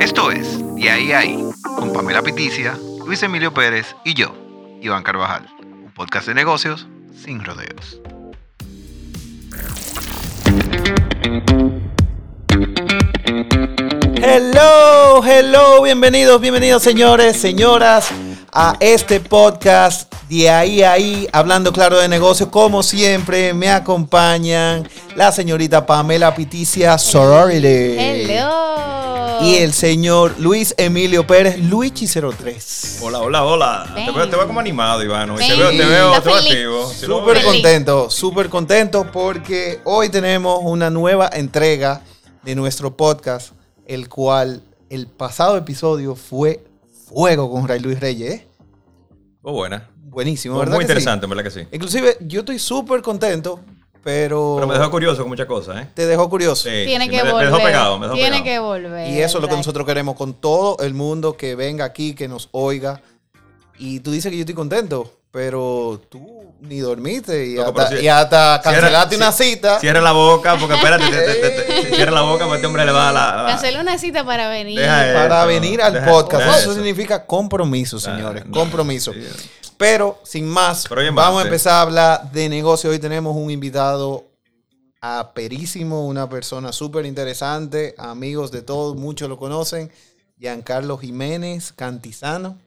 Esto es Y ahí ahí, con Pamela Piticia, Luis Emilio Pérez y yo, Iván Carvajal, un podcast de negocios sin rodeos. Hello, hello, bienvenidos, bienvenidos señores, señoras a este podcast de ahí a ahí, hablando claro de negocios. Como siempre, me acompañan la señorita Pamela Piticia Sorority. Hello. Y el señor Luis Emilio Pérez, Luigi03. Hola, hola, hola. Te veo, te veo como animado, Iván. Te veo, te veo, activo. Sí, Súper contento, súper contento porque hoy tenemos una nueva entrega de nuestro podcast, el cual el pasado episodio fue Fuego con Ray Luis Reyes. ¿eh? Oh, buena. Buenísimo, Muy ¿verdad? que sí? interesante, ¿verdad que sí? Inclusive, yo estoy súper contento, pero, Pero me dejó curioso con muchas cosas, ¿eh? te dejó curioso. Sí, Tiene sí, que me, volver. me dejó pegado, me dejó Tiene pegado. que volver. Y eso es lo que nosotros queremos con todo el mundo que venga aquí, que nos oiga. Y tú dices que yo estoy contento, pero tú ni dormiste y, Loco, hasta, si- y hasta Cierra- cancelaste una ci- cita. Cierra la boca, porque espérate, te- te- te- te- cierra la boca, porque este hombre le va a la... la- Cancelé una cita para venir. Deja para eso, venir al deja- podcast. deja Eso eso. significa compromiso, Ah, señores. no, compromiso. Pero, sin más, Pero vamos a empezar a hablar de negocio. Hoy tenemos un invitado aperísimo, una persona súper interesante, amigos de todos, muchos lo conocen, Giancarlo Jiménez Cantizano,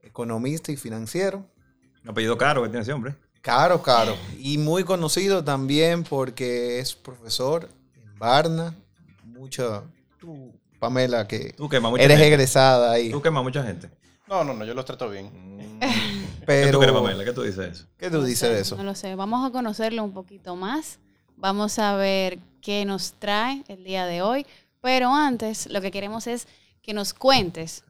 economista y financiero. Un apellido caro que tiene ese hombre. Caro, caro. Y muy conocido también porque es profesor en Barna. Mucho, tú, Pamela, que Tú quemas mucha eres gente. egresada ahí. Tú quemas mucha gente. No, no, no, yo los trato bien. Pero, ¿Qué tú crees, Pamela? ¿Qué tú dices de eso? ¿Qué tú No dices sé, de eso? No lo sé. Vamos a conocerlo un poquito más. Vamos a ver qué nos trae el día de hoy. Pero antes, lo que queremos es que nos cuentes.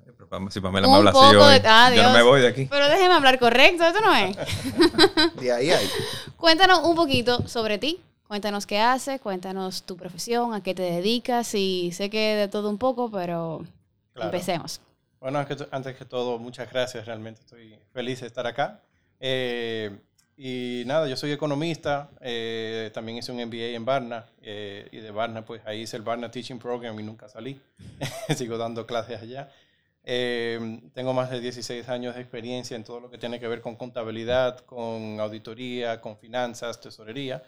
Si Pamela Un me habla así poco hoy, de- ah, yo no me voy de aquí. Pero déjeme hablar correcto, esto no es. De ahí ahí. Cuéntanos un poquito sobre ti. Cuéntanos qué haces, cuéntanos tu profesión, a qué te dedicas. Y sé que de todo un poco, pero Claro. empecemos. Bueno, antes que, todo, muchas gracias, realmente estoy feliz de estar acá. Eh, y nada, yo soy economista, eh, también hice un MBA en Barna, eh, y de Barna, pues ahí hice el Barna Teaching Program y nunca salí, sigo dando clases allá. Eh, tengo más de 16 años de experiencia en todo lo que tiene que ver con contabilidad, con auditoría, con finanzas, tesorería.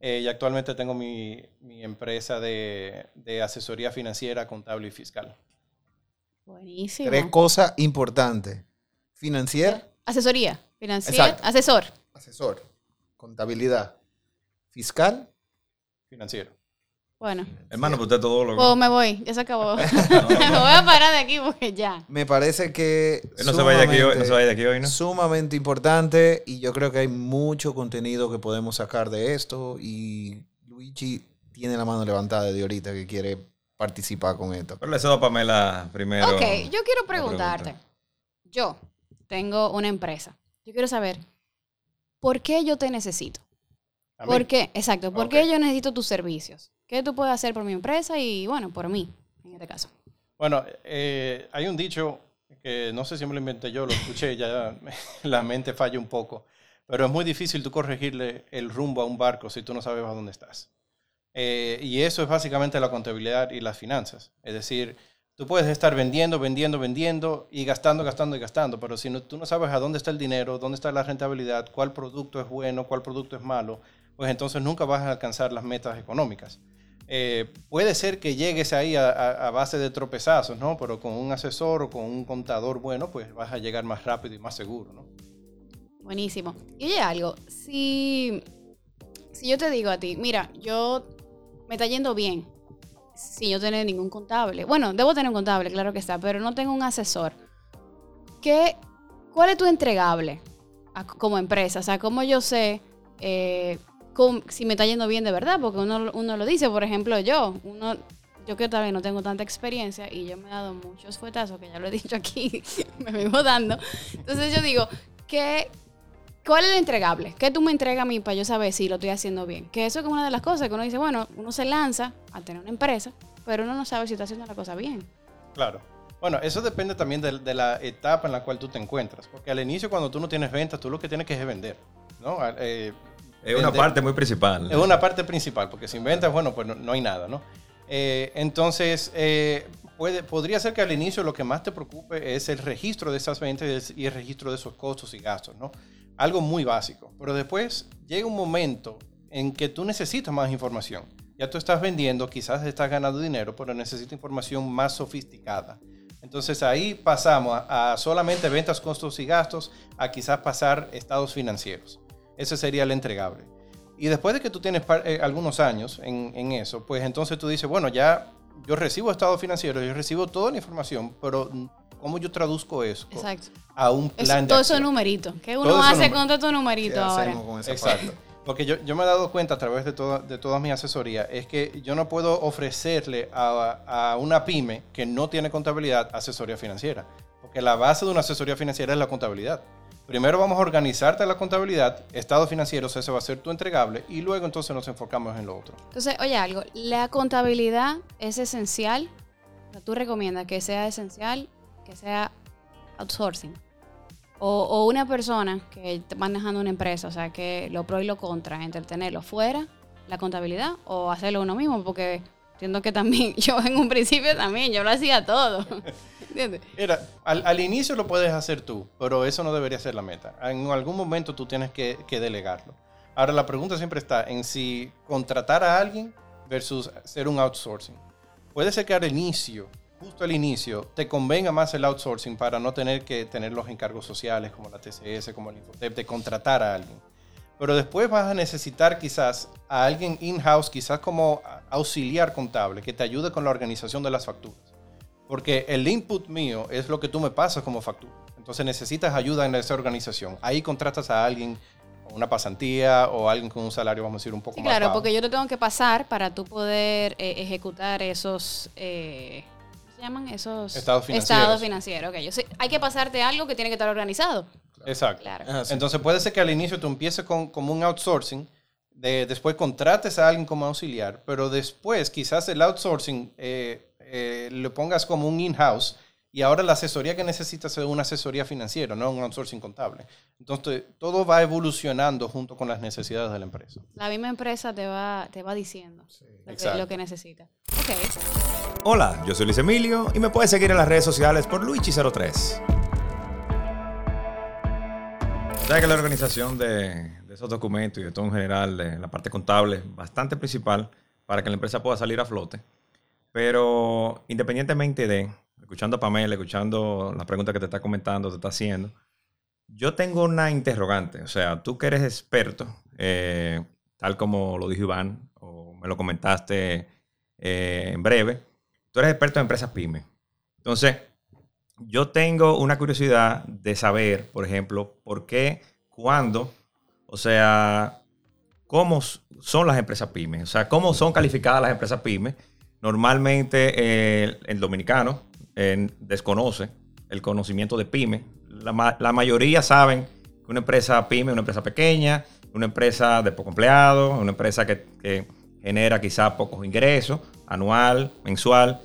Eh, y actualmente tengo mi, mi empresa de, de asesoría financiera, contable y fiscal. Buenísimo. Tres cosas importantes. Financiera, Asesoría financiera, Exacto. asesor. asesor. Contabilidad. Fiscal. Financiero. Bueno, Hermano, pues usted todo lo pues me voy, ya se acabó. me voy a parar de aquí porque ya. Me parece que no se vaya de aquí hoy, no sumamente- se vaya de aquí hoy, ¿no? Sumamente importante y yo creo que hay mucho contenido que podemos sacar de esto y Luigi tiene la mano levantada de ahorita que quiere participar con esto. Pero le cedo a Pamela primero. Ok, yo quiero preguntarte. pregunta. Yo tengo una empresa. Yo quiero saber, ¿por qué yo te necesito? A mí. ¿Por qué? Exacto, ¿por qué yo necesito tus servicios? ¿Qué tú puedes hacer por mi empresa y, bueno, por mí, en este caso? Bueno, eh, hay un dicho que no sé si me lo inventé yo, lo escuché, ya la mente falla un poco, pero es muy difícil tú corregirle el rumbo a un barco si tú no sabes a dónde estás. Eh, y eso es básicamente la contabilidad y las finanzas. Es decir, tú puedes estar vendiendo, vendiendo, vendiendo y gastando, gastando y gastando, pero si no, tú no sabes a dónde está el dinero, dónde está la rentabilidad, cuál producto es bueno, cuál producto es malo, pues entonces nunca vas a alcanzar las metas económicas. Eh, puede ser que llegues ahí a, a- base de tropezazos, ¿no? Pero con un asesor o con un contador bueno, pues vas a llegar más rápido y más seguro, ¿no? Buenísimo. Y oye algo, si, si yo te digo a ti, mira, yo me está yendo bien sin yo tener ningún contable. Bueno, debo tener un contable, claro que está, pero no tengo un asesor. ¿Qué, ¿Cuál es tu entregable a- como empresa? O sea, ¿cómo yo sé eh, cómo- si me está yendo bien de verdad? Porque uno, uno lo dice, por ejemplo, yo, uno, yo que todavía no tengo tanta experiencia y yo me he dado muchos fuetazos, que ya lo he dicho aquí, me vivo dando. Entonces yo digo, ¿qué, ¿cuál es el entregable? ¿Qué tú me entregas a mí para yo saber si lo estoy haciendo bien? Que eso es una de las cosas que uno dice, bueno, uno se lanza a tener una empresa, pero uno no sabe si está haciendo la cosa bien. Claro. Bueno, eso depende también de, de la etapa en la cual tú te encuentras. Porque al inicio, cuando tú no tienes ventas, tú lo que tienes que es vender. ¿no? Eh, Es una vender. parte muy principal. Es una parte principal, porque sin ventas, bueno, pues no, no hay nada, ¿no? Eh, entonces, eh, puede, podría ser que al inicio lo que más te preocupe es el registro de esas ventas y el registro de esos costos y gastos, ¿no? Algo muy básico. Pero después llega un momento en que tú necesitas más información. Ya tú estás vendiendo, quizás estás ganando dinero, pero necesitas información más sofisticada. Entonces ahí pasamos a, solamente ventas, costos y gastos, a quizás pasar estados financieros. Ese sería el entregable. Y después de que tú tienes par- eh, algunos años en eso, pues entonces tú dices, bueno, ya yo recibo estado financiero, yo recibo toda la información, pero ¿cómo yo traduzco eso Exacto. a un Eso, plan de todo eso acción? numerito. ¿Qué Todo uno eso hace con ¿Qué numerito ahora? con esa Exacto. parte? Porque yo, yo me he dado cuenta a través de, toda, de toda mi asesoría, es que yo no puedo ofrecerle a, a una pyme que no tiene contabilidad asesoría financiera. Porque la base de una asesoría financiera es la contabilidad. Primero vamos a organizarte la contabilidad, estado financiero, ese va a ser tu entregable, y luego entonces nos enfocamos en lo otro. Entonces, oye algo, la contabilidad es esencial. ¿Tú recomiendas que sea esencial, que sea outsourcing? O, o una persona que está manejando una empresa, o sea, que lo pro y lo contra, entre tenerlo fuera, la contabilidad, o hacerlo uno mismo, porque entiendo que también, yo en un principio también, yo lo hacía todo. ¿Entiendes? Al, al inicio lo puedes hacer tú, pero eso no debería ser la meta. En algún momento tú tienes que, que delegarlo. Ahora la pregunta siempre está en si contratar a alguien versus ser un outsourcing. Puede ser que al inicio, justo al inicio, te convenga más el outsourcing para no tener que tener los encargos sociales como la TCS, como el Infotep, de contratar a alguien. Pero después vas a necesitar quizás a alguien in-house, quizás como auxiliar contable, que te ayude con la organización de las facturas. Porque el input mío es lo que tú me pasas como factura. Entonces necesitas ayuda en esa organización. Ahí contratas a alguien con una pasantía o alguien con un salario, vamos a decir, un poco Sí, más claro, bajo. porque yo te tengo que pasar para tú poder eh, ejecutar esos, eh, ¿cómo se llaman? Esos Estados financieros. Estados financieros, ok. Yo sé- hay que pasarte algo que tiene que estar organizado. Exacto. Claro. Ah, sí. Entonces puede ser que al inicio tú empieces con, como un outsourcing, de, después contrates a alguien como auxiliar, pero después quizás el outsourcing eh, eh, lo pongas como un in-house y ahora la asesoría que necesitas es una asesoría financiera, no un outsourcing contable. Entonces todo va evolucionando junto con las necesidades de la empresa. La misma empresa te va, te va diciendo lo, que, exacto. lo que necesita. Ok. Hola, yo soy Luis Emilio y me puedes seguir en las redes sociales por Luigi03. Sabes que la organización de, de esos documentos y de todo en general, de la parte contable, es bastante principal para que la empresa pueda salir a flote. Pero independientemente de, escuchando a Pamela, escuchando las preguntas que te está comentando, te está haciendo, yo tengo una interrogante. O sea, tú que eres experto, eh, tal como lo dijo Iván, o me lo comentaste eh, en breve, tú eres experto en empresas pyme. Entonces, yo tengo una curiosidad de saber, por ejemplo, por qué, cuándo, o sea, cómo son las empresas pymes, o sea, cómo son calificadas las empresas pymes. Normalmente eh, el dominicano eh, desconoce el conocimiento de pyme. La, ma- la mayoría saben que una empresa pyme es una empresa pequeña, una empresa de poco empleado, una empresa que, que genera quizá pocos ingresos, anual, mensual.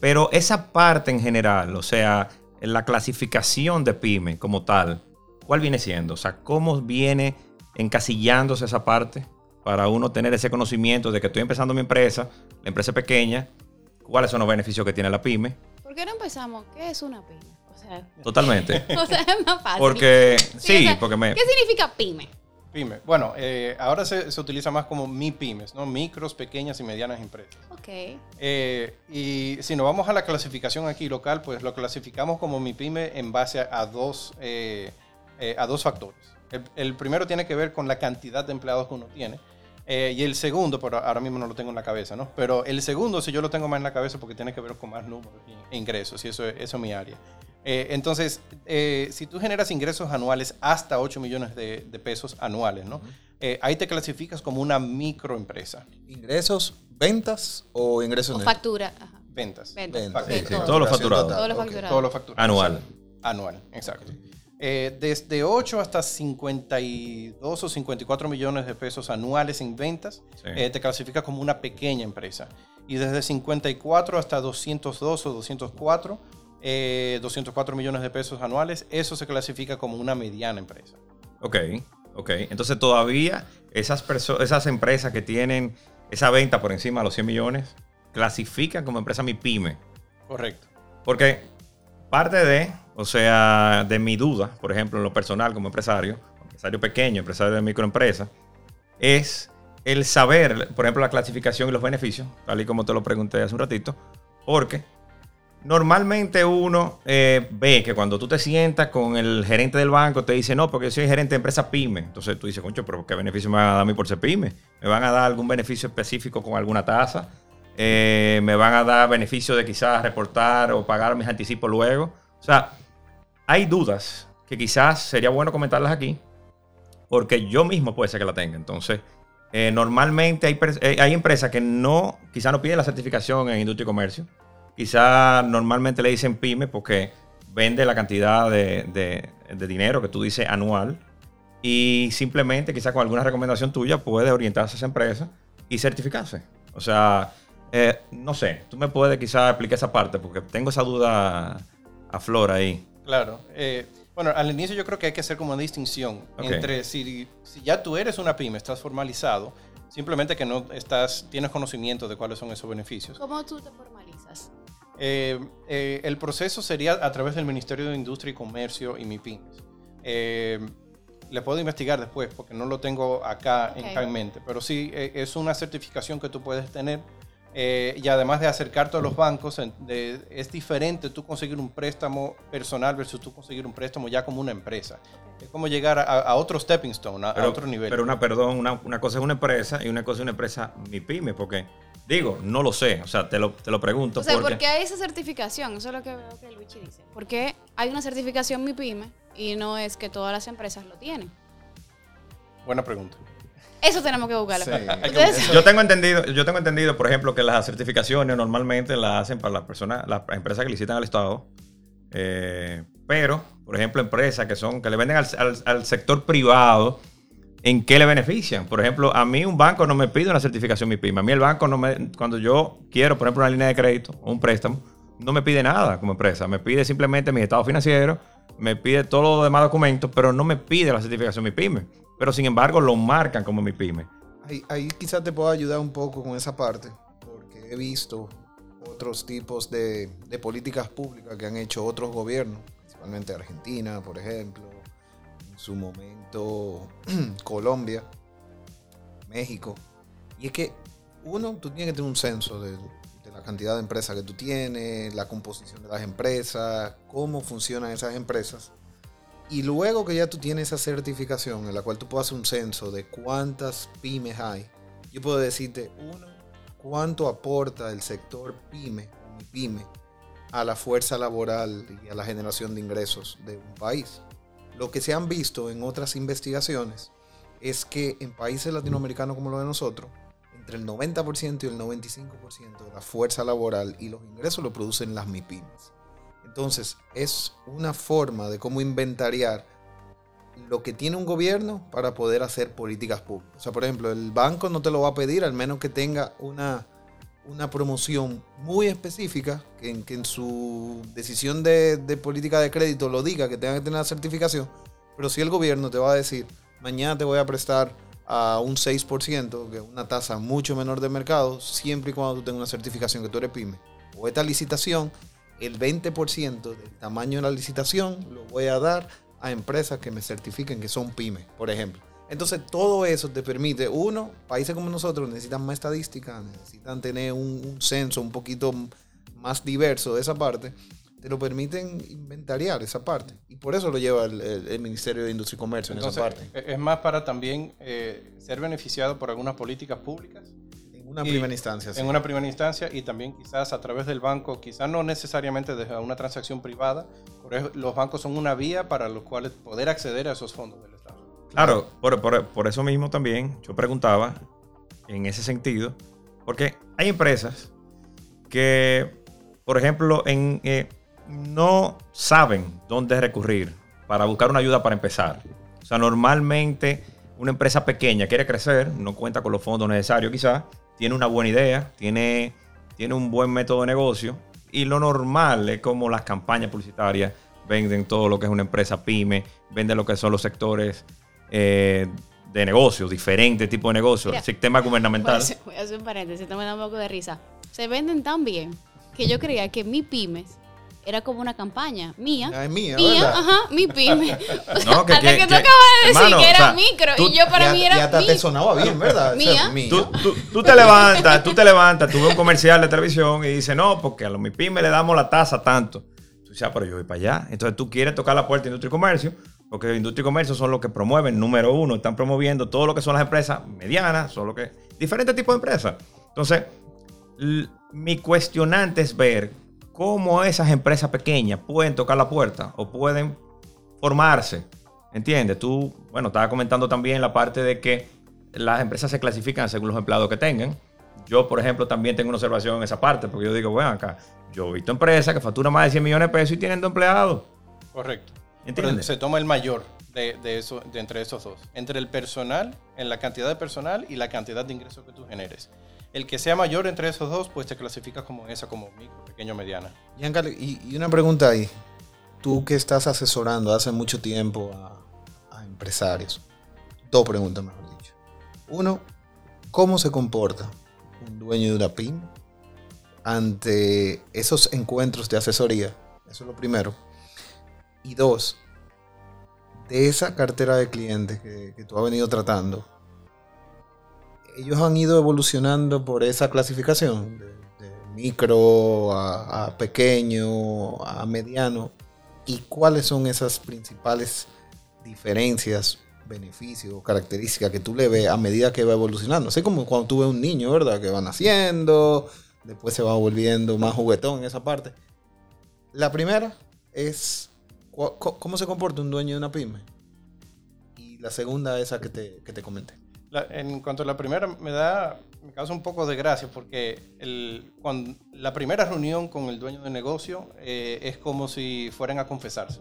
Pero esa parte en general, o sea, la clasificación de pyme como tal, ¿cuál viene siendo? O sea, ¿cómo viene encasillándose esa parte para uno tener ese conocimiento de que estoy empezando mi empresa, la empresa es pequeña, cuáles son los beneficios que tiene la pyme? ¿Por qué no empezamos? ¿Qué es una pyme? O sea, Totalmente. o sea es más fácil. Porque, sí, o sea, porque me... ¿Qué significa pyme? Pyme. Bueno, eh, ahora se, se utiliza más como mi pymes, ¿no? Micros, pequeñas y medianas empresas. Ok. Eh, y si nos vamos a la clasificación aquí local, pues lo clasificamos como mi pyme en base a, a dos, eh, eh, a dos factores. El, el primero tiene que ver con la cantidad de empleados que uno tiene. Eh, y el segundo, pero ahora mismo no lo tengo en la cabeza, ¿no? Pero el segundo, si yo lo tengo más en la cabeza, porque tiene que ver con más números e ingresos, y eso, es- eso es mi área. Eh, entonces, eh, si tú generas ingresos anuales hasta 8 millones de, de pesos anuales, ¿no? Eh, ahí te clasificas como una microempresa. ¿Ingresos, ventas o ingresos O netos? factura. Ajá. Ventas. Ventas. Ventas. Sí, Sí, todo. Todos los facturación facturados. total, Todos los ok. facturados. Todos los facturados. Anual. Anual, exacto. Eh, desde 8 hasta 52 o 54 millones de pesos anuales en ventas, Sí. eh, te clasifica como una pequeña empresa. Y desde 54 hasta 202 o 204, eh, 204 millones de pesos anuales, eso se clasifica como una mediana empresa. Ok, ok. Entonces todavía esas, esas empresas que tienen esa venta por encima de los 100 millones clasifican como empresa mi pyme. Correcto. Porque parte de, o sea, de mi duda, por ejemplo, en lo personal como empresario, empresario pequeño, empresario de microempresa, es el saber, por ejemplo, la clasificación y los beneficios, tal y como te lo pregunté hace un ratito, porque normalmente uno eh, ve que cuando tú te sientas con el gerente del banco, te dice, no, porque yo soy gerente de empresa pyme. Entonces tú dices, concho, pero ¿qué beneficio me van a dar a mí por ser pyme? ¿Me van a dar algún beneficio específico con alguna tasa? Eh, ¿Me van a dar beneficio de quizás reportar o pagar mis anticipos luego? O sea, hay dudas que quizás sería bueno comentarlas aquí, porque yo mismo puede ser que la tenga. Entonces, eh, normalmente hay, eh, hay, empresas que no, quizás no piden la certificación en industria y comercio. Quizás normalmente le dicen pyme porque vende la cantidad de, de, dinero que tú dices anual. Y simplemente, quizás con alguna recomendación tuya, puede orientarse a esa empresa y certificarse. O sea, eh, no sé, tú me puedes quizás explicar esa parte porque tengo esa duda a flor ahí. Claro. Bueno, al inicio yo creo que hay que hacer como una distinción entre si, si, ya tú eres una pyme, estás formalizado, simplemente que no estás, tienes conocimiento de cuáles son esos beneficios. ¿Cómo tú te formalizas? Eh, eh, el proceso sería a través del Ministerio de Industria y Comercio y MIPIMES. Eh, le puedo investigar después porque no lo tengo acá en mente, pero sí es una certificación que tú puedes tener eh, y además de acercarte a los bancos, es diferente tú conseguir un préstamo personal versus tú conseguir un préstamo ya como una empresa. Es como llegar a, otro stepping stone, a, otro nivel. Pero una, perdón, una, una, cosa es una empresa y una cosa es una empresa mi pyme, porque digo, no lo sé, o sea, te lo, te lo pregunto. O sea, porque... ¿por qué hay esa certificación? Eso es lo que veo que Luigi dice. ¿Por qué hay una certificación mi pyme y no es que todas las empresas lo tienen? Buena pregunta. Eso tenemos que buscarlo. yo tengo entendido, yo tengo entendido, por ejemplo, que las certificaciones normalmente las hacen para las personas, las empresas que licitan al Estado. Eh, pero, por ejemplo, empresas que son, que le venden al, sector privado, ¿en qué le benefician? Por ejemplo, a mí un banco no me pide una certificación mi PIMA. A mí el banco no me, cuando yo quiero, por ejemplo, una línea de crédito o un préstamo, no me pide nada como empresa. Me pide simplemente mi estado financiero, me pide todos los demás documentos, pero no me pide la certificación mi pyme pero sin embargo lo marcan como mi pyme. Ahí, quizás te puedo ayudar un poco con esa parte, porque he visto otros tipos de, políticas públicas que han hecho otros gobiernos, principalmente Argentina, por ejemplo, en su momento Colombia, México. Y es que, uno, tú tienes que tener un censo de, de la cantidad de empresas que tú tienes, la composición de las empresas, cómo funcionan esas empresas y luego que ya tú tienes esa certificación en la cual tú puedes hacer un censo de cuántas pymes hay, yo puedo decirte, uno, cuánto aporta el sector pyme pyme a la fuerza laboral y a la generación de ingresos de un país. Lo que se han visto en otras investigaciones es que en países latinoamericanos como los de nosotros, entre el 90% y el 95% de la fuerza laboral y los ingresos lo producen las MIPIMES. Entonces, es una forma de cómo inventariar lo que tiene un gobierno para poder hacer políticas públicas. O sea, por ejemplo, el banco no te lo va a pedir al menos que tenga una, una promoción muy específica, que en, su decisión de, de, política de crédito lo diga, que tenga que tener la certificación. Pero si el gobierno te va a decir, mañana te voy a prestar a un 6%, que es una tasa mucho menor de mercado, siempre y cuando tú tengas una certificación que tú eres pyme. O esta licitación el 20% del tamaño de la licitación lo voy a dar a empresas que me certifiquen que son pymes, por ejemplo. Entonces todo eso te permite, uno, países como nosotros necesitan más estadística, necesitan tener un, censo un poquito más diverso de esa parte, te lo permiten inventariar esa parte. Y por eso lo lleva el, Ministerio de Industria y Comercio en esa parte. Es más para también eh, ser beneficiado por algunas políticas públicas una primera instancia. En una primera instancia y también quizás a través del banco, quizás no necesariamente desde una transacción privada, por los bancos son una vía para los cuales poder acceder a esos fondos del Estado. Claro, por, por, eso mismo también yo preguntaba en ese sentido, porque hay empresas que, por ejemplo, en, eh, no saben dónde recurrir para buscar una ayuda para empezar. O sea, normalmente una empresa pequeña quiere crecer, no cuenta con los fondos necesarios quizás, tiene una buena idea, tiene, tiene un buen método de negocio y lo normal es como las campañas publicitarias venden todo lo que es una empresa pyme, venden lo que son los sectores eh, de negocios, diferentes tipos de negocios, el sistema gubernamental. Voy a, hacer, un paréntesis, esto me da un poco de risa. Se venden tan bien que yo creía que mi pymes era como una campaña mía. Ah, es mía, mía, ¿verdad? ajá, mi pyme. O sea, No, que- hasta que- que, tú que- acabas de decir hermano, que era o sea, micro tú- y yo para Ya- mí era ya hasta mi. te sonaba bien, ¿verdad? O sea, Mía. Tú, tú- tú te levantas, tú te levantas, tú ves un comercial de televisión y dices, no, porque a los MIPIME le damos la tasa tanto. Tú dices, ah, pero yo voy para allá. Entonces tú quieres tocar la puerta de industria y comercio, porque industria y comercio son los que promueven, número uno, están promoviendo todo lo que son las empresas medianas, son lo que. diferentes tipos de empresas. Entonces, mi cuestionante es ver cómo esas empresas pequeñas pueden tocar la puerta o pueden formarse. ¿Entiendes? Tú, bueno, estaba comentando también la parte de que las empresas se clasifican según los empleados que tengan. Yo, por ejemplo, también tengo una observación en esa parte, porque yo digo, bueno, acá, yo he visto empresas que facturan más de 100 millones de pesos y tienen dos empleados. Correcto. ¿Entiendes? se toma el mayor de, de eso, de entre esos dos. Entre el personal, en la cantidad de personal y la cantidad de ingresos que tú generes. El que sea mayor entre esos dos, pues te clasificas como esa, como micro, pequeño, mediana. Giancarlo, y, y una pregunta ahí. Tú que estás asesorando hace mucho tiempo a, a empresarios. Dos preguntas, mejor dicho. Uno, ¿cómo se comporta un dueño de una pyme ante esos encuentros de asesoría? Eso es lo primero. Y dos, de esa cartera de clientes que, que tú has venido tratando, ellos han ido evolucionando por esa clasificación de, micro a, pequeño a mediano y cuáles son esas principales diferencias beneficios características que tú le ves a medida que va evolucionando. Así como cuando tú ves un niño verdad que va naciendo después se va volviendo más juguetón en esa parte. La primera es cómo se comporta un dueño de una pyme y la segunda esa que te, que te comenté En cuanto a la primera, me da, me causa un poco de gracia porque cuando, la primera reunión con el dueño del negocio eh, es como si fueran a confesarse.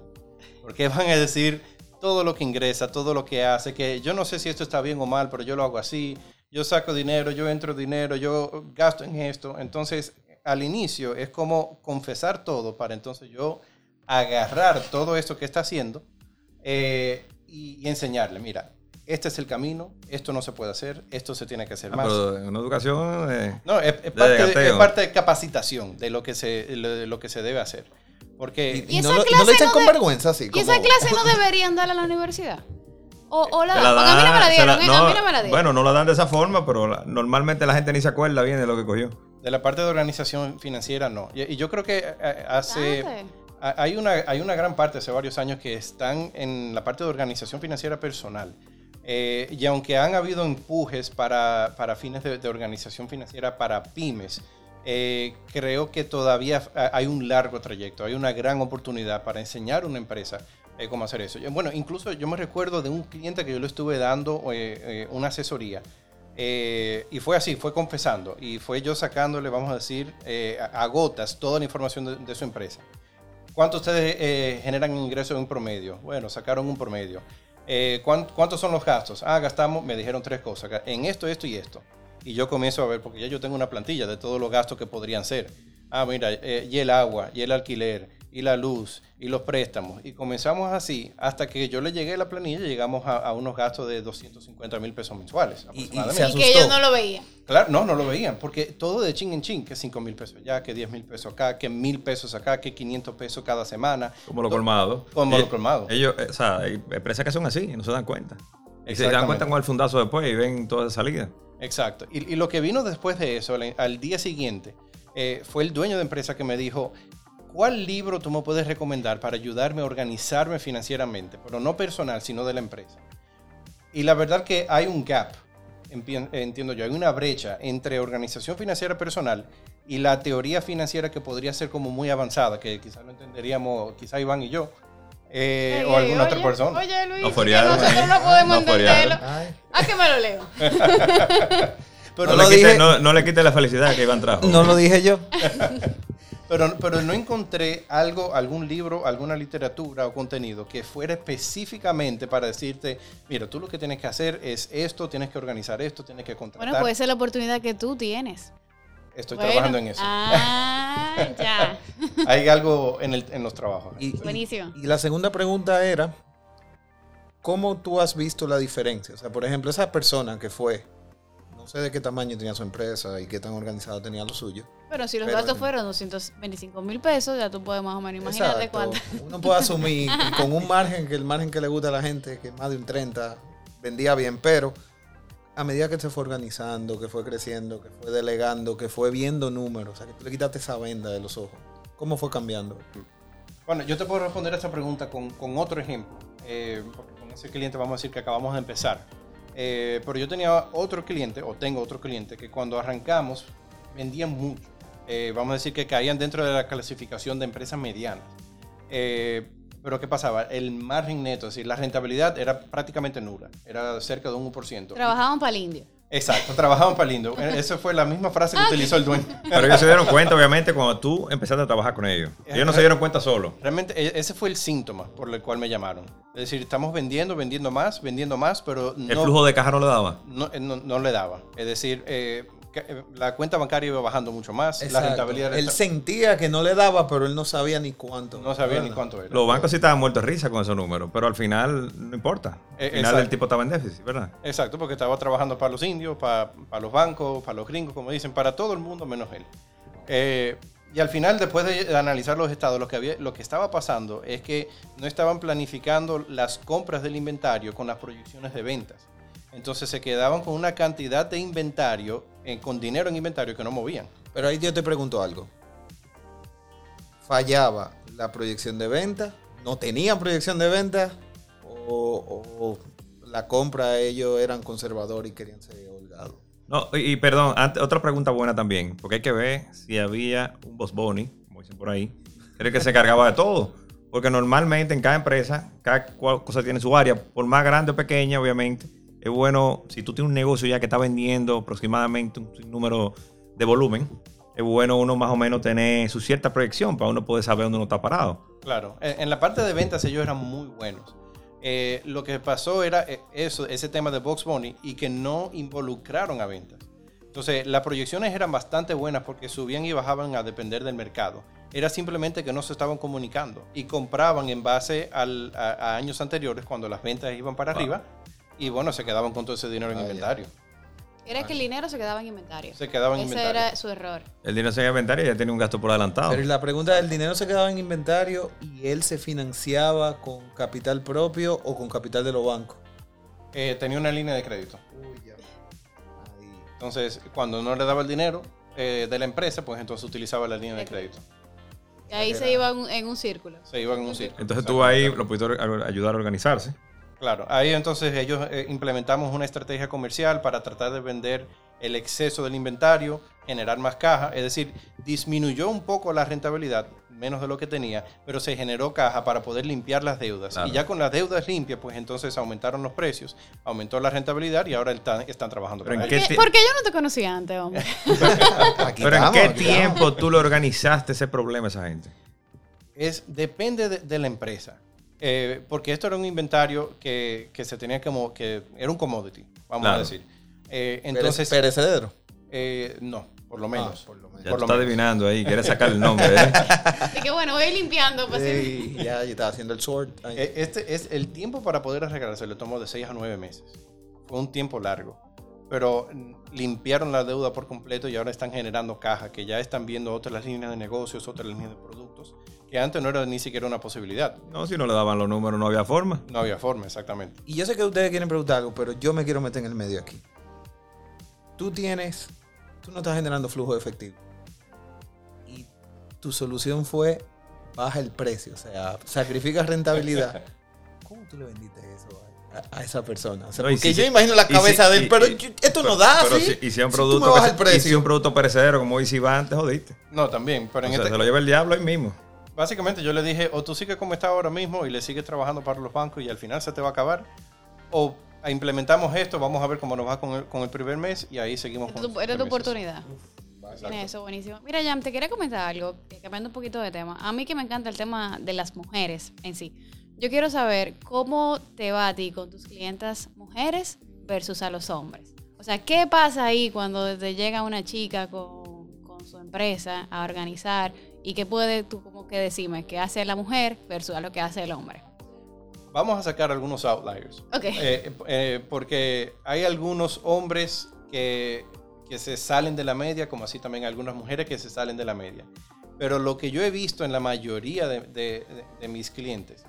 Porque van a decir todo lo que ingresa, todo lo que hace, que yo no sé si esto está bien o mal, pero yo lo hago así, yo saco dinero, yo entro dinero, yo gasto en esto. Entonces, al inicio es como confesar todo para entonces yo agarrar todo esto que está haciendo eh, y enseñarle, mira, este es el camino, esto no se puede hacer, esto se tiene que hacer Ah, más. pero en una educación. eh, No, es, es parte, de, es parte de capacitación de lo que se, de lo que se debe hacer. Porque ¿Y no, y no clase lo dicen no con de- vergüenza así ¿Y como- esa clase no deberían darla a la universidad? O, o la, la porque a mí no me la dan- dieron, la- ¿eh? no, a mí no me la dieron. Bueno, no la dan de esa forma, pero la- normalmente la gente ni se acuerda bien de lo que cogió. de la parte de organización financiera no. Y, y yo creo que eh, hace... Hay una, hay una gran parte hace varios años que están en la parte de organización financiera personal. Eh, y aunque han habido empujes para, para fines de, de organización financiera para pymes, eh, creo que todavía ha- hay un largo trayecto, hay una gran oportunidad para enseñar a una empresa eh, cómo hacer eso. Bueno, incluso yo me recuerdo de un cliente que yo le estuve dando eh, eh, una asesoría. eh, y fue así, fue confesando. Y fue yo sacándole, vamos a decir, a, gotas toda la información de- de su empresa. ¿Cuánto ustedes generan ingresos en un promedio? Bueno, sacaron un promedio. Eh, ¿cuán- ¿Cuántos son los gastos? Ah, gastamos, me dijeron tres cosas, en esto, esto y esto. Y yo comienzo a ver, porque ya yo tengo una plantilla de todos los gastos que podrían ser. Ah, mira, eh, y el agua, y el alquiler, y la luz, y los préstamos. Y comenzamos así, hasta que yo le llegué a la planilla, llegamos a, a unos gastos de 250 mil pesos mensuales. Y- y y que ellos no lo veían. Claro, no, no lo veían, porque todo de chin en chin, que 5 mil pesos allá, que 10 mil pesos acá, que mil pesos acá, que 500 pesos cada semana. Como lo colmado. Como lo colmado. Ellos, eh, o sea, hay empresas que son así y no se dan cuenta. Y se dan cuenta con el fundazo después y ven toda esa salida. Exacto. Y, y lo que vino después de eso, al, al día siguiente, eh, fue el dueño de empresa que me dijo, ¿cuál libro tú me puedes recomendar para ayudarme a organizarme financieramente? Pero no personal, sino de la empresa. Y la verdad que hay un gap, entiendo yo, hay una brecha entre organización financiera personal y la teoría financiera que podría ser como muy avanzada, que quizás no entenderíamos, quizá Iván y yo, eh, Ey, o ey, alguna otra oye, persona. Oye, Luis, No nosotros no podemos No entenderlo. Ay. ¿A qué me lo leo? Pero no, lo le quite, dije- no, no le quite la felicidad que Iván trajo. No lo dije yo. Pero, pero no encontré algo, algún libro, alguna literatura o contenido que fuera específicamente para decirte, mira, tú lo que tienes que hacer es esto, tienes que organizar esto, tienes que contratar. Bueno, puede ser la oportunidad que tú tienes. Estoy Bueno, trabajando en eso. Ah, ya. Hay algo en, el- en los trabajos. Y, y- Buenísimo. y la segunda pregunta era, ¿cómo tú has visto la diferencia? O sea, por ejemplo, esa persona que fue, no sé de qué tamaño tenía su empresa y qué tan organizado tenía lo suyo. Pero si los Pero- gastos fueron 225 mil pesos, ya tú puedes más o menos imaginarte cuánto. Uno puede asumir con un margen, que el margen que le gusta a la gente, que más de un 30, vendía bien, pero a medida que se fue organizando, que fue creciendo, que fue delegando, que fue viendo números, o sea, que tú le quitaste esa venda de los ojos, ¿cómo fue cambiando? Bueno, yo te puedo responder a esta pregunta con, con otro ejemplo. eh, porque con ese cliente vamos a decir que acabamos de empezar. Eh, pero yo tenía otro cliente, o tengo otro cliente, que cuando arrancamos vendían mucho. Eh, vamos a decir que caían dentro de la clasificación de empresas medianas. Eh, pero ¿qué pasaba? El margen neto, es decir, la rentabilidad era prácticamente nula. Era cerca de un 1%. Trabajaban para el indio. Exacto, trabajaban para lindo. Esa fue la misma frase que utilizó el dueño. Pero ellos se dieron cuenta, obviamente, cuando tú empezaste a trabajar con ellos. Ellos no se dieron cuenta solo. Realmente e- ese fue el síntoma por el cual me llamaron. Es decir, estamos vendiendo, vendiendo más, vendiendo más, pero El no, flujo de caja no le daba. no, eh, no- no le daba. Es decir, eh, eh, la cuenta bancaria iba bajando mucho más, la Exacto. rentabilidad era- Él sentía que no le daba, pero él no sabía ni cuánto. no sabía ni cuánto era. Los bancos sí estaban muertos de risa con esos números, pero al final no importa. Al Eh, final exacto. el tipo estaba en déficit, ¿verdad? Exacto, porque estaba trabajando para los indios, para, para los bancos, para los gringos, como dicen, para todo el mundo menos él. Eh, y al final, después de analizar los estados, lo que, había, lo que estaba pasando es que no estaban planificando las compras del inventario con las proyecciones de ventas. Entonces se quedaban con una cantidad de inventario, eh, con dinero en inventario que no movían. Pero ahí yo te pregunto algo. ¿Fallaba la proyección de venta? ¿No tenían proyección de venta? ¿O, o la compra ellos eran conservadores y querían ser holgados? No, y, y perdón, otra pregunta buena también, porque hay que ver si había un boss bunny, como dicen por ahí, era el que se cargaba de todo. Porque normalmente en cada empresa, cada cual- cosa tiene su área, por más grande o pequeña, obviamente, es bueno, si tú tienes un negocio ya que está vendiendo aproximadamente un número de volumen, es bueno uno más o menos tener su cierta proyección para uno poder saber dónde uno está parado. Claro, en, la parte de ventas ellos eran muy buenos. Eh, lo que pasó era eh, eso, ese tema de Box Bunny y que no involucraron a ventas. Entonces, las proyecciones eran bastante buenas porque subían y bajaban a depender del mercado. Era simplemente que no se estaban comunicando y compraban en base al- a, a años anteriores cuando las ventas iban para Wow. arriba y bueno, se quedaban con todo ese dinero en Ah, ya. inventario. Era que el dinero se quedaba en inventario. Se quedaba en Ese inventario. era su error. El dinero se inventario y ya tenía un gasto por adelantado. Pero la pregunta ¿el dinero se quedaba en inventario y él se financiaba con capital propio o con capital de los bancos? Eh, tenía una línea de crédito. Uy, ya. Ahí. Entonces, cuando no le daba el dinero eh, de la empresa, pues entonces utilizaba la línea de crédito. Y ahí se iba en, en un círculo. Se iban en un círculo. Entonces tú ahí lo pudiste ayudar a organizarse. Claro, ahí entonces ellos eh, implementamos una estrategia comercial para tratar de vender el exceso del inventario, generar más caja, es decir, disminuyó un poco la rentabilidad, menos de lo que tenía, pero se generó caja para poder limpiar las deudas. Claro. Y ya con las deudas limpias, pues entonces aumentaron los precios, aumentó la rentabilidad y ahora están, están trabajando Pero con ¿en ellos. ¿Qué ¿Por qué yo no te conocía antes, hombre? Pero ¿en qué tiempo tú le organizaste ese problema a esa gente? Es, depende de, de la empresa. Eh, porque esto era un inventario que, que se tenía como que era un commodity, vamos Claro. a decir. Eh, Entonces, perecedero. eh, no, por lo menos. Ah, por lo menos. Ya Por lo estás menos. adivinando ahí, quieres sacar el nombre. ¿eh? Así que bueno, voy limpiando. Pues, sí. Sí, ya, estaba haciendo el sword. ahí. Eh, Este es el tiempo para poder arreglarse, le tomó de 6 a 9 meses. Fue un tiempo largo. Pero limpiaron la deuda por completo y ahora están generando caja, que ya están viendo otras líneas de negocios, otras líneas de productos, que antes no era ni siquiera una posibilidad. No, si no le daban los números no había forma. No había forma, exactamente. Y yo sé que ustedes quieren preguntar algo, pero yo me quiero meter en el medio aquí. Tú tienes, tú no estás generando flujo de efectivo. Y tu solución fue baja el precio, o sea, sacrifica rentabilidad. ¿Cómo tú le vendiste eso a, esa persona? O sea, No, y porque si- yo imagino la si- cabeza de él, y- pero y- esto no da, Pero ¿sí? si, y si es un producto, y si es un producto perecedero, como dice Iván, te jodiste. No, también, pero O en sea, este- se lo lleva el diablo ahí mismo. básicamente yo le dije, o tú sigues como estás ahora mismo y le sigues trabajando para los bancos y al final se te va a acabar, o implementamos esto, vamos a ver cómo nos va con el, con el primer mes y ahí seguimos Era con era tu meses. oportunidad. Tienes eso, buenísimo. Mira, Jam, te quería comentar algo, eh, cambiando un poquito de tema. A mí que me encanta el tema de las mujeres en sí. Yo quiero saber cómo te va a ti con tus clientas mujeres versus a los hombres. O sea, ¿qué pasa ahí cuando te llega una chica con, con su empresa a organizar y qué puede tú como que decirme qué hace la mujer versus a lo que hace el hombre? Vamos a sacar algunos outliers. Ok. Eh, eh, porque hay algunos hombres que, que se salen de la media, como así también algunas mujeres que se salen de la media. Pero lo que yo he visto en la mayoría de, de- de- de mis clientes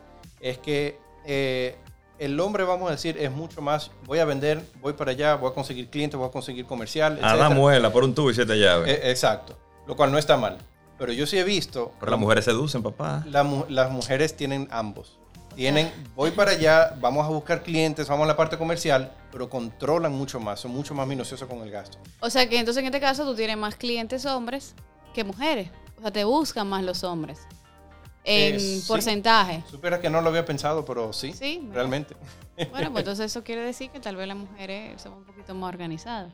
es que eh, el hombre, vamos a decir, es mucho más, voy a vender, voy para allá, voy a conseguir clientes, voy a conseguir comercial, A etcétera. la muela por un tubo y siete llaves. Eh, exacto, lo cual no está mal. Pero yo sí he visto, Pero las mujeres seducen, papá. la las mujeres tienen ambos. Tienen, voy para allá, vamos a buscar clientes, vamos a la parte comercial, pero controlan mucho más, son mucho más minuciosos con el gasto. O sea que entonces en este caso tú tienes más clientes hombres que mujeres. O sea, te buscan más los hombres. En Eh, sí. porcentaje. Supera que no lo había pensado, pero sí, Sí, mira. realmente. Bueno, pues entonces eso quiere decir que tal vez las mujeres son un poquito más organizadas.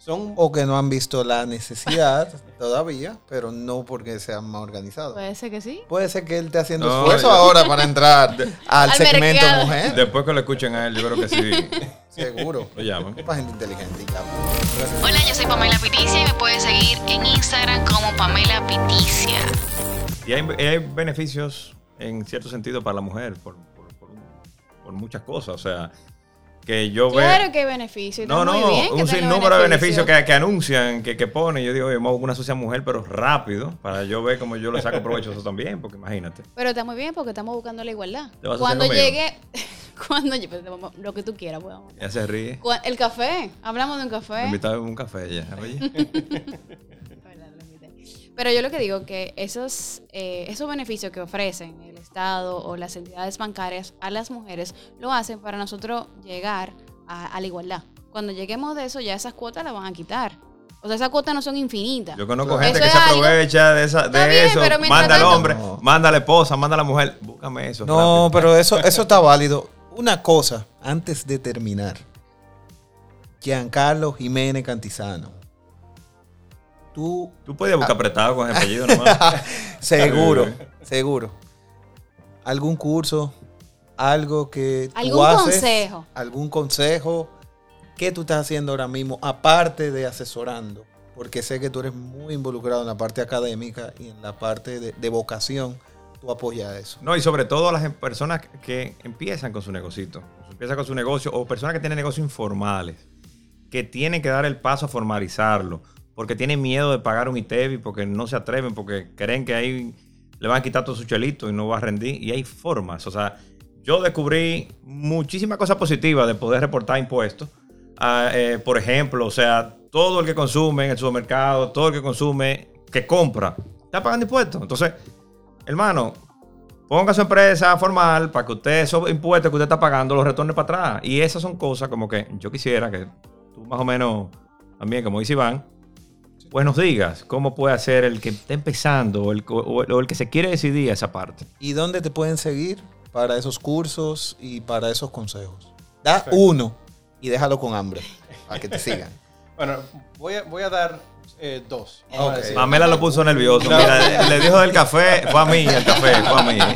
Son, O que no han visto la necesidad todavía, pero no porque sean más organizados. Puede ser que sí. Puede ser que él esté haciendo No, esfuerzo yo- ahora para entrar al, Al segmento mercado. mujer. Después que lo escuchen a él, yo creo que sí Seguro. lo llaman. Para gente inteligente. ya. Hola, yo soy Pamela Piticia y me puedes seguir en Instagram como Pamela Piticia. Y hay, hay beneficios en cierto sentido para la mujer por, por- por un- por muchas cosas. O sea, que yo veo. Claro que hay beneficio. y No, no, bien un sinnúmero de beneficio. beneficios que, que anuncian, que, que ponen. Yo digo, oye, vamos a una sociedad mujer, pero rápido, para yo ver cómo yo le saco provecho eso también, porque imagínate. Pero está muy bien porque estamos buscando la igualdad. ¿Te vas a Cuando llegue, cuando llegue, pues, lo que tú quieras, vamos. Ella se ríe. El café, hablamos de un Me café. invitaba a un café ya. Oye. Pero yo lo que digo que esos, eh, esos beneficios que ofrecen el Estado o las entidades bancarias a las mujeres lo hacen para nosotros llegar a, a la igualdad. Cuando lleguemos de eso, ya esas cuotas las van a quitar. O sea, esas cuotas no son infinitas. Yo conozco Claro. gente Eso que se algo- aprovecha de, esa, Está de bien, eso. Manda al hombre, No. manda a la esposa, manda a la mujer. Búscame eso. No, rápido. pero eso, eso está válido. Una cosa, antes de terminar. Giancarlo Jiménez Cantizano. Tú Tú podías buscar apretado con el apellido nomás. Seguro, seguro. ¿Algún curso? ¿Algo que tú ¿Algún haces? consejo? ¿Algún consejo? ¿Qué tú estás haciendo ahora mismo? Aparte de asesorando. Porque sé que tú eres muy involucrado en la parte académica y en la parte de, de vocación. Tú apoyas eso. No, y sobre todo las em- personas que empiezan con su negocito, empiezan con su negocio, o personas que tienen negocios informales, que tienen que dar el paso a formalizarlo, porque tienen miedo de pagar un ITEVI, porque no se atreven, porque creen que ahí le van a quitar todo su chelito y no va a rendir. Y hay formas. O sea, yo descubrí muchísimas cosas positivas de poder reportar impuestos. Ah, eh, por ejemplo, o sea, todo el que consume en el supermercado, todo el que consume, que compra, está pagando impuestos. Entonces, hermano, ponga su empresa formal para que usted esos impuestos que usted está pagando los retorne para atrás. Y esas son cosas como que yo quisiera que tú más o menos, también como dice Iván, pues nos digas cómo puede hacer el que está empezando o el, o- o el que se quiere decidir a esa parte. ¿Y dónde te pueden seguir para esos cursos y para esos consejos? Da uno y déjalo con hambre para que te sigan. bueno, voy a, voy a dar eh, dos. vamos a Ok. decir. Mamela lo puso nervioso. No. Mira, le dijo del café, fue a mí el café, fue a mí.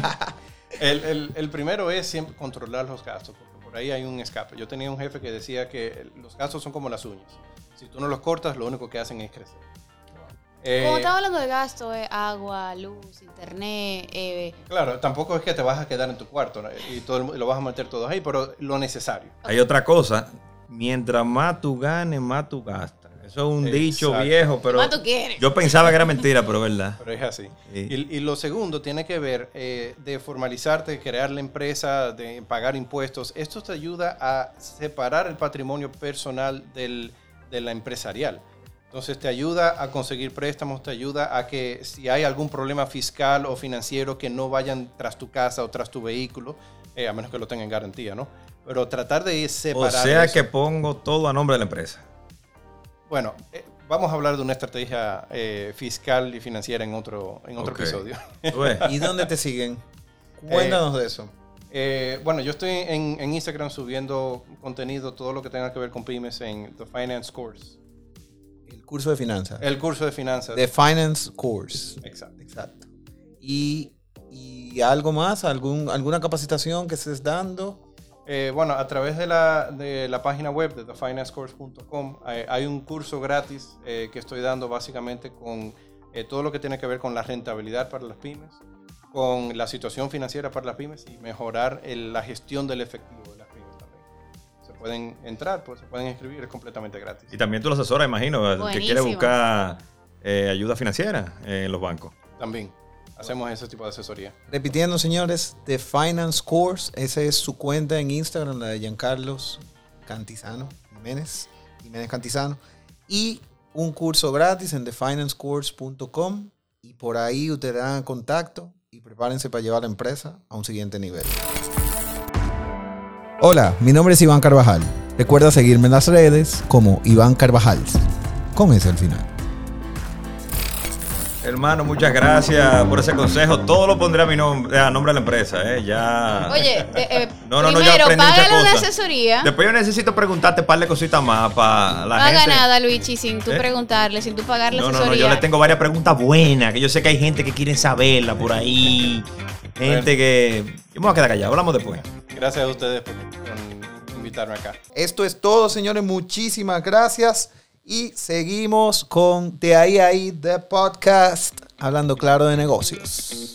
El, el- el primero es siempre controlar los gastos, porque por ahí hay un escape. Yo tenía un jefe que decía que los gastos son como las uñas. Si tú no los cortas, lo único que hacen es crecer. Eh, Como estaba hablando de gasto, eh, agua, luz, internet, eh, Claro, tampoco es que te vas a quedar en tu cuarto ¿no? y todo el lo vas a meter todo ahí, pero lo necesario. Hay otra cosa. Mientras más tú ganes, más tú gastas. Eso es un dicho viejo, pero ¿Más tú quieres? yo pensaba que era mentira, pero es verdad. Pero es así. Sí. Y, y lo segundo tiene que ver eh, de formalizarte, crear la empresa, de pagar impuestos. Esto te ayuda a separar el patrimonio personal del, de la empresarial. Entonces te ayuda a conseguir préstamos, te ayuda a que si hay algún problema fiscal o financiero que no vayan tras tu casa o tras tu vehículo, eh, a menos que lo tengan en garantía, ¿no? Pero tratar de O separar. sea eso. que pongo todo a nombre de la empresa. Bueno, eh, vamos a hablar de una estrategia eh, fiscal y financiera en otro, en otro episodio. ¿Y dónde te siguen? Cuéntanos de eso. Eh, bueno, yo estoy en, en Instagram subiendo contenido, todo lo que tenga que ver con pymes en The Finance Course. El curso de finanzas. El curso de finanzas. The Finance Course. Exacto. Exacto. Y, y algo más, algún, alguna capacitación que estés dando. Eh, bueno, a través de la, de la página web de thefinancecourse.com hay un curso gratis eh, que estoy dando básicamente con todo lo que tiene que ver con la rentabilidad para las pymes, con la situación financiera para las pymes y mejorar el- la gestión del efectivo de las pymes también. Se pueden entrar, pues se pueden inscribir, es completamente gratis. Y también tú lo asesoras, imagino, el que quiere Buenísimo. buscar eh, ayuda financiera en los bancos. También hacemos ese tipo de asesoría. Repitiendo, señores, The Finance Course, esa es su cuenta en Instagram, la de Giancarlos Cantizano, Jiménez, Jiménez Cantizano, y un curso gratis en thefinancecourse.com y por ahí ustedes dan contacto y prepárense para llevar la empresa a un siguiente nivel. Hola, mi nombre es Iván Carvajal. Recuerda seguirme en las redes como Iván Carvajal, con al final. Hermano, muchas gracias por ese consejo. Todo lo pondré a mi nombre, a nombre de la empresa, ¿eh? Ya. Oye, eh, eh, No, no, no, primero, aprendí págale una cosas. asesoría. Después yo necesito preguntarte un par de cositas más para la no haga gente. nada, Luigi, sin tú ¿Eh? preguntarle, sin tú pagarle No, no, asesoría. no, yo le tengo varias preguntas buenas, que yo sé que hay gente que quiere saberla por ahí. Gente que... Yo me voy a quedar callado, hablamos después. Gracias a ustedes por, por invitarme acá. Esto es todo, señores. Muchísimas gracias. Y seguimos con De ahí ahí, The Podcast, hablando claro de negocios.